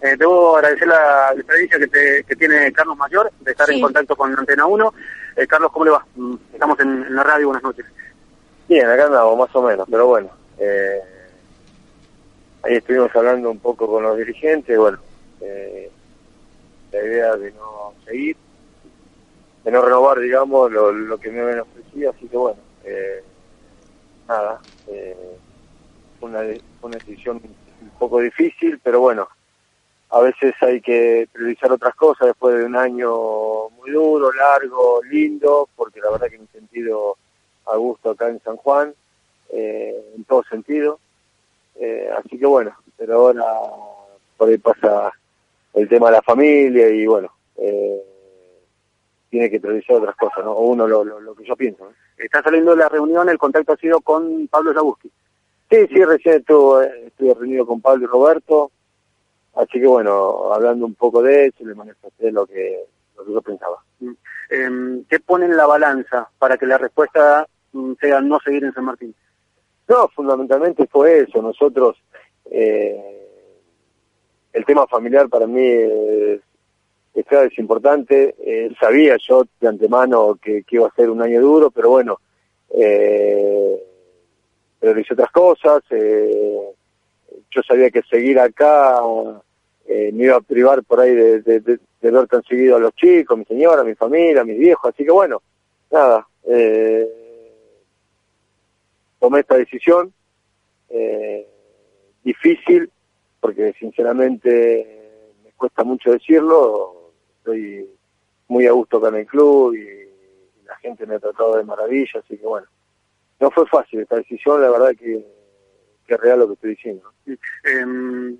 Eh, debo agradecer la experiencia que, que, tiene Carlos Mayor de estar en contacto con Antena 1. Eh, Carlos, ¿cómo le va? Mm, estamos en, la radio, buenas noches. Bien, acá andamos, más o menos, pero bueno. Eh, ahí estuvimos hablando un poco con los dirigentes, bueno, eh, la idea de no seguir, de no renovar, digamos, lo, lo que me habían ofrecido, así que bueno, eh, nada, eh, fue una, una decisión un poco difícil, pero bueno, a veces hay que priorizar otras cosas después de un año muy duro, largo, lindo, porque la verdad que me he sentido a gusto acá en San Juan, eh, en todo sentido. Eh, así que bueno, pero ahora por ahí pasa el tema de la familia y bueno, eh, tiene que priorizar otras cosas, ¿no? O uno lo, lo, que yo pienso. Está saliendo de la reunión, el contacto ha sido con Pablo Zabuski. Sí, sí, recién estuve, estuve reunido con Pablo y Roberto, Así que bueno, hablando un poco de eso, le manifesté lo que, lo que yo pensaba. Eh, ¿Qué pone en la balanza para que la respuesta mm, sea no seguir en San Martín? No, fundamentalmente fue eso. Nosotros, eh, el tema familiar para mí es, es, es importante. Eh, sabía yo de antemano que, que, iba a ser un año duro, pero bueno, eh, pero hice otras cosas. Eh, yo sabía que seguir acá eh, me iba a privar por ahí de, ver tan seguido a los chicos, mi señora, mi familia, mis viejos, así que bueno, nada, eh, tomé esta decisión, eh, difícil, porque sinceramente me cuesta mucho decirlo, estoy muy a gusto con el club y, la gente me ha tratado de maravilla, así que bueno, no fue fácil esta decisión, la verdad que que es real lo que estoy diciendo. Eh,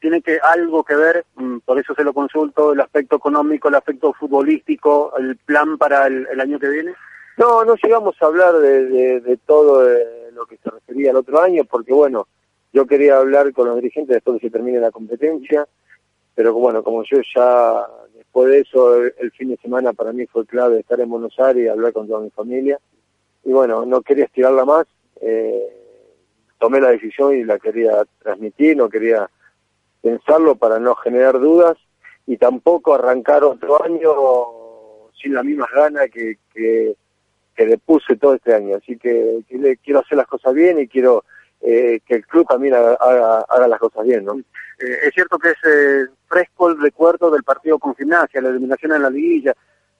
tiene que algo que ver, mm, por eso se lo consulto, el aspecto económico, el aspecto futbolístico, el plan para el, año que viene. No, no llegamos a hablar de, de, todo lo que se refería al otro año, porque bueno, yo quería hablar con los dirigentes después de que se termine la competencia, pero bueno, como yo ya después de eso, el, fin de semana para mí fue clave estar en Buenos Aires y hablar con toda mi familia, y bueno, no quería estirarla más, eh, tomé la decisión y la quería transmitir, no quería pensarlo para no generar dudas y tampoco arrancar otro año sin las mismas ganas que, que, que le puse todo este año. Así que, quiero hacer las cosas bien y quiero eh, que el club también haga, haga, las cosas bien. ¿no? Eh, es cierto que es eh, fresco el recuerdo del partido con gimnasia, la eliminación en la liguilla,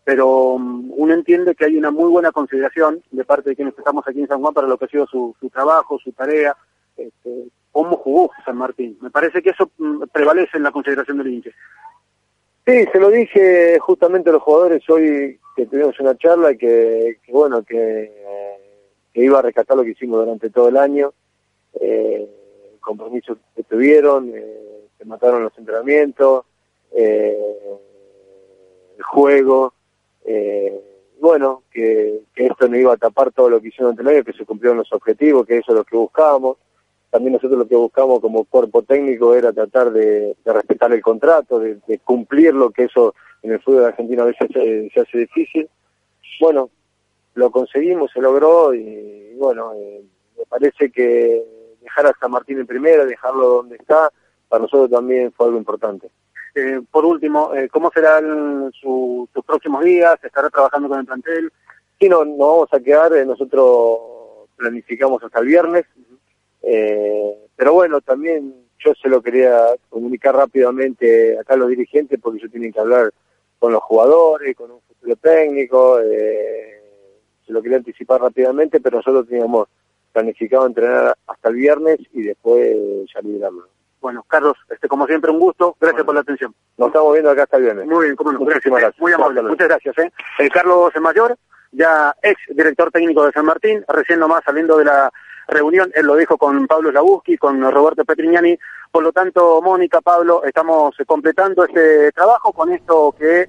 pero um, uno entiende que hay una muy buena consideración de parte de quienes estamos aquí en San Juan para lo que ha sido su, su trabajo, su tarea, este, cómo jugó San Martín. Me parece que eso um, prevalece en la consideración del hincha. Sí, se lo dije justamente a los jugadores hoy que tuvimos una charla y que, que bueno, que, que, iba a rescatar lo que hicimos durante todo el año, eh, compromisos que tuvieron, eh, se mataron los entrenamientos, eh, el juego, eh, bueno, que, esto no iba a tapar todo lo que hicieron ante el año, que se cumplieron los objetivos, que eso es lo que buscábamos. También nosotros lo que buscamos como cuerpo técnico era tratar de, respetar el contrato, de, cumplir lo que eso en el fútbol argentino a veces se, hace difícil. Bueno, lo conseguimos, se logró y, bueno, eh, me parece que dejar a San Martín en primera, dejarlo donde está, para nosotros también fue algo importante. Eh, por último, eh, ¿cómo serán sus próximos días? ¿Estará trabajando con el plantel? Sí, no, no vamos a quedar, eh, nosotros planificamos hasta el viernes, pero bueno, también yo se lo quería comunicar rápidamente acá a los dirigentes porque yo tienen que hablar con los jugadores, con un futuro técnico, se lo quería anticipar rápidamente, pero nosotros teníamos planificado entrenar hasta el viernes y después ya liberarlo. Bueno, Carlos, este, como siempre, un gusto. Gracias por la atención. Nos estamos viendo acá hasta el viernes. Muy bien, cómo no. Muchísimas gracias. Muy amable. Muchas gracias. ¿eh? El Carlos Mayor, ya ex director técnico de San Martín, recién nomás saliendo de la reunión, él lo dijo con Pablo Jabuski, con Roberto Petrignani. por lo tanto, Mónica, Pablo, estamos completando este trabajo con esto que